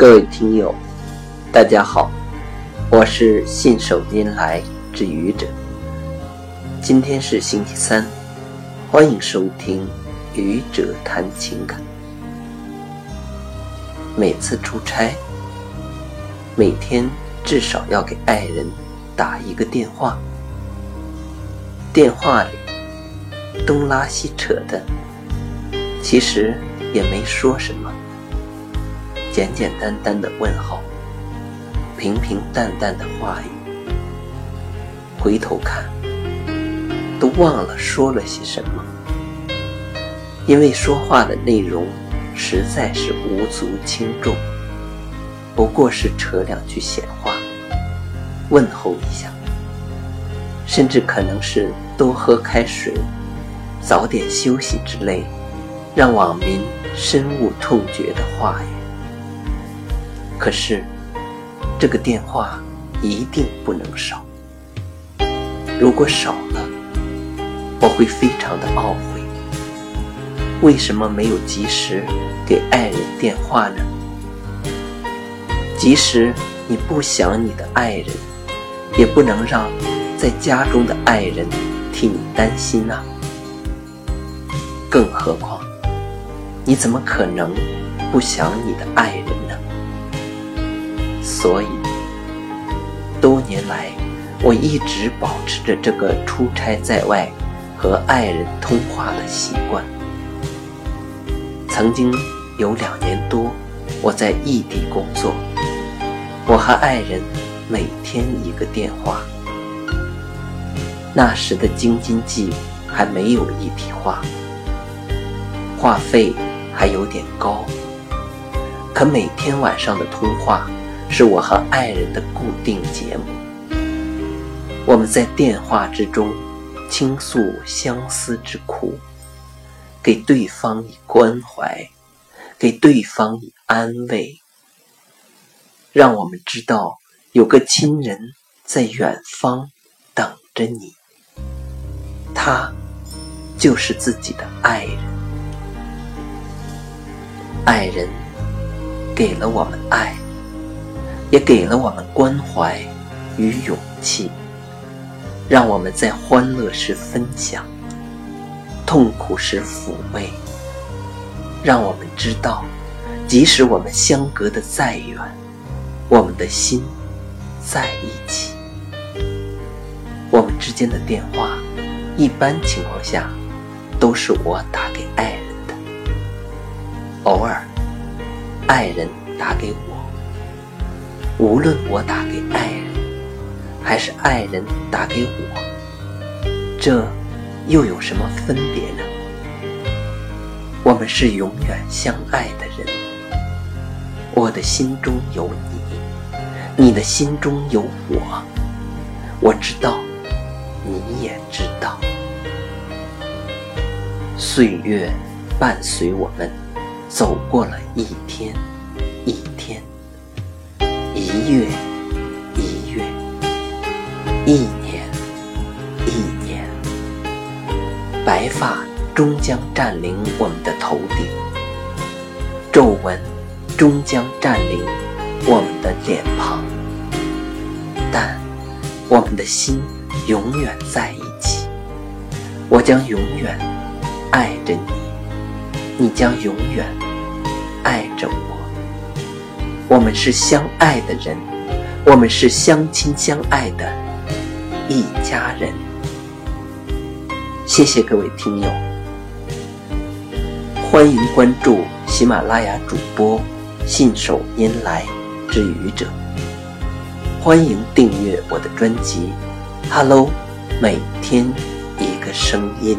各位听友，大家好，我是信手拈来之愚者。今天是星期三，欢迎收听愚者谈情感。每次出差，每天至少要给爱人打一个电话，电话里东拉西扯的，其实也没说什么。简简单单的问候，平平淡淡的话语，回头看，都忘了说了些什么，因为说话的内容实在是无足轻重，不过是扯两句闲话，问候一下，甚至可能是多喝开水，早点休息之类，让网民深恶痛绝的话语。可是，这个电话一定不能少。如果少了，我会非常的懊悔。为什么没有及时给爱人电话呢？即使你不想你的爱人，也不能让在家中的爱人替你担心啊！更何况，你怎么可能不想你的爱人呢？所以，多年来，我一直保持着这个出差在外和爱人通话的习惯。曾经有两年多，我在异地工作，我和爱人每天一个电话。那时的京津冀还没有一体化，话费还有点高，可每天晚上的通话。是我和爱人的固定节目。我们在电话之中倾诉相思之苦，给对方以关怀，给对方以安慰，让我们知道有个亲人在远方等着你。他就是自己的爱人，爱人给了我们爱。也给了我们关怀与勇气，让我们在欢乐时分享，痛苦时抚慰，让我们知道，即使我们相隔的再远，我们的心在一起。我们之间的电话，一般情况下都是我打给爱人的，偶尔爱人打给我。无论我打给爱人，还是爱人打给我，这又有什么分别呢？我们是永远相爱的人。我的心中有你，你的心中有我。我知道，你也知道。岁月伴随我们走过了一天。一月一月，一年一年，白发终将占领我们的头顶，皱纹终将占领我们的脸庞，但我们的心永远在一起。我将永远爱着你，你将永远爱着我。我们是相爱的人，我们是相亲相爱的一家人。谢谢各位听友，欢迎关注喜马拉雅主播信手拈来之愚者，欢迎订阅我的专辑《Hello》，每天一个声音。